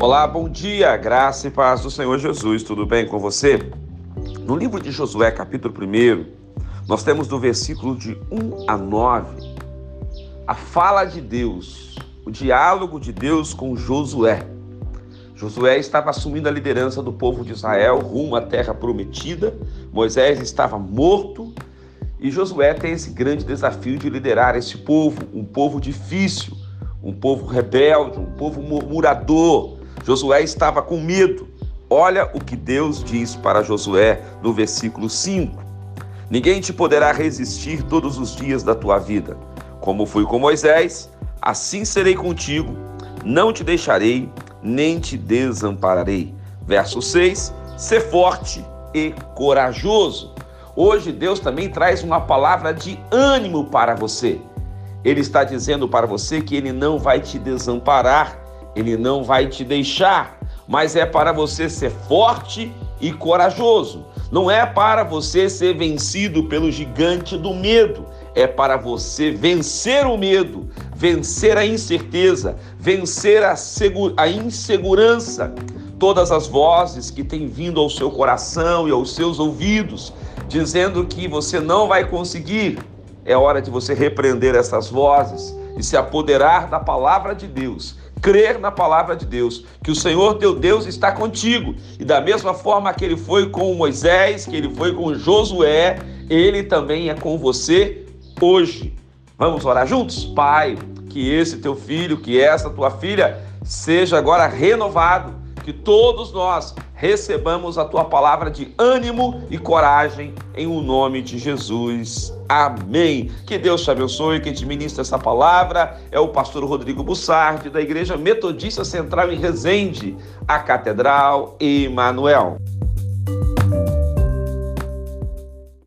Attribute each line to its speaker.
Speaker 1: Olá, bom dia, graça e paz do Senhor Jesus, tudo bem com você? No livro de Josué, capítulo 1, nós temos do versículo de 1 a 9 a fala de Deus, o diálogo de Deus com Josué. Josué estava assumindo a liderança do povo de Israel rumo à terra prometida, Moisés estava morto e Josué tem esse grande desafio de liderar esse povo, um povo difícil, um povo rebelde, um povo murmurador, Josué estava com medo. Olha o que Deus diz para Josué no versículo 5: Ninguém te poderá resistir todos os dias da tua vida. Como fui com Moisés, assim serei contigo. Não te deixarei, nem te desampararei. Verso 6: Ser forte e corajoso. Hoje Deus também traz uma palavra de ânimo para você. Ele está dizendo para você que ele não vai te desamparar ele não vai te deixar, mas é para você ser forte e corajoso. Não é para você ser vencido pelo gigante do medo, é para você vencer o medo, vencer a incerteza, vencer a, a insegurança. Todas as vozes que têm vindo ao seu coração e aos seus ouvidos, dizendo que você não vai conseguir, é hora de você repreender essas vozes e se apoderar da palavra de Deus crer na palavra de Deus, que o Senhor teu Deus está contigo. E da mesma forma que ele foi com Moisés, que ele foi com Josué, ele também é com você hoje. Vamos orar juntos? Pai, que esse teu filho, que essa tua filha seja agora renovado, que todos nós recebamos a tua palavra de ânimo e coragem em o nome de Jesus. Amém. Que Deus te abençoe, quem te ministra essa palavra é o pastor Rodrigo Bussardi, da Igreja Metodista Central em Resende, a Catedral Emanuel.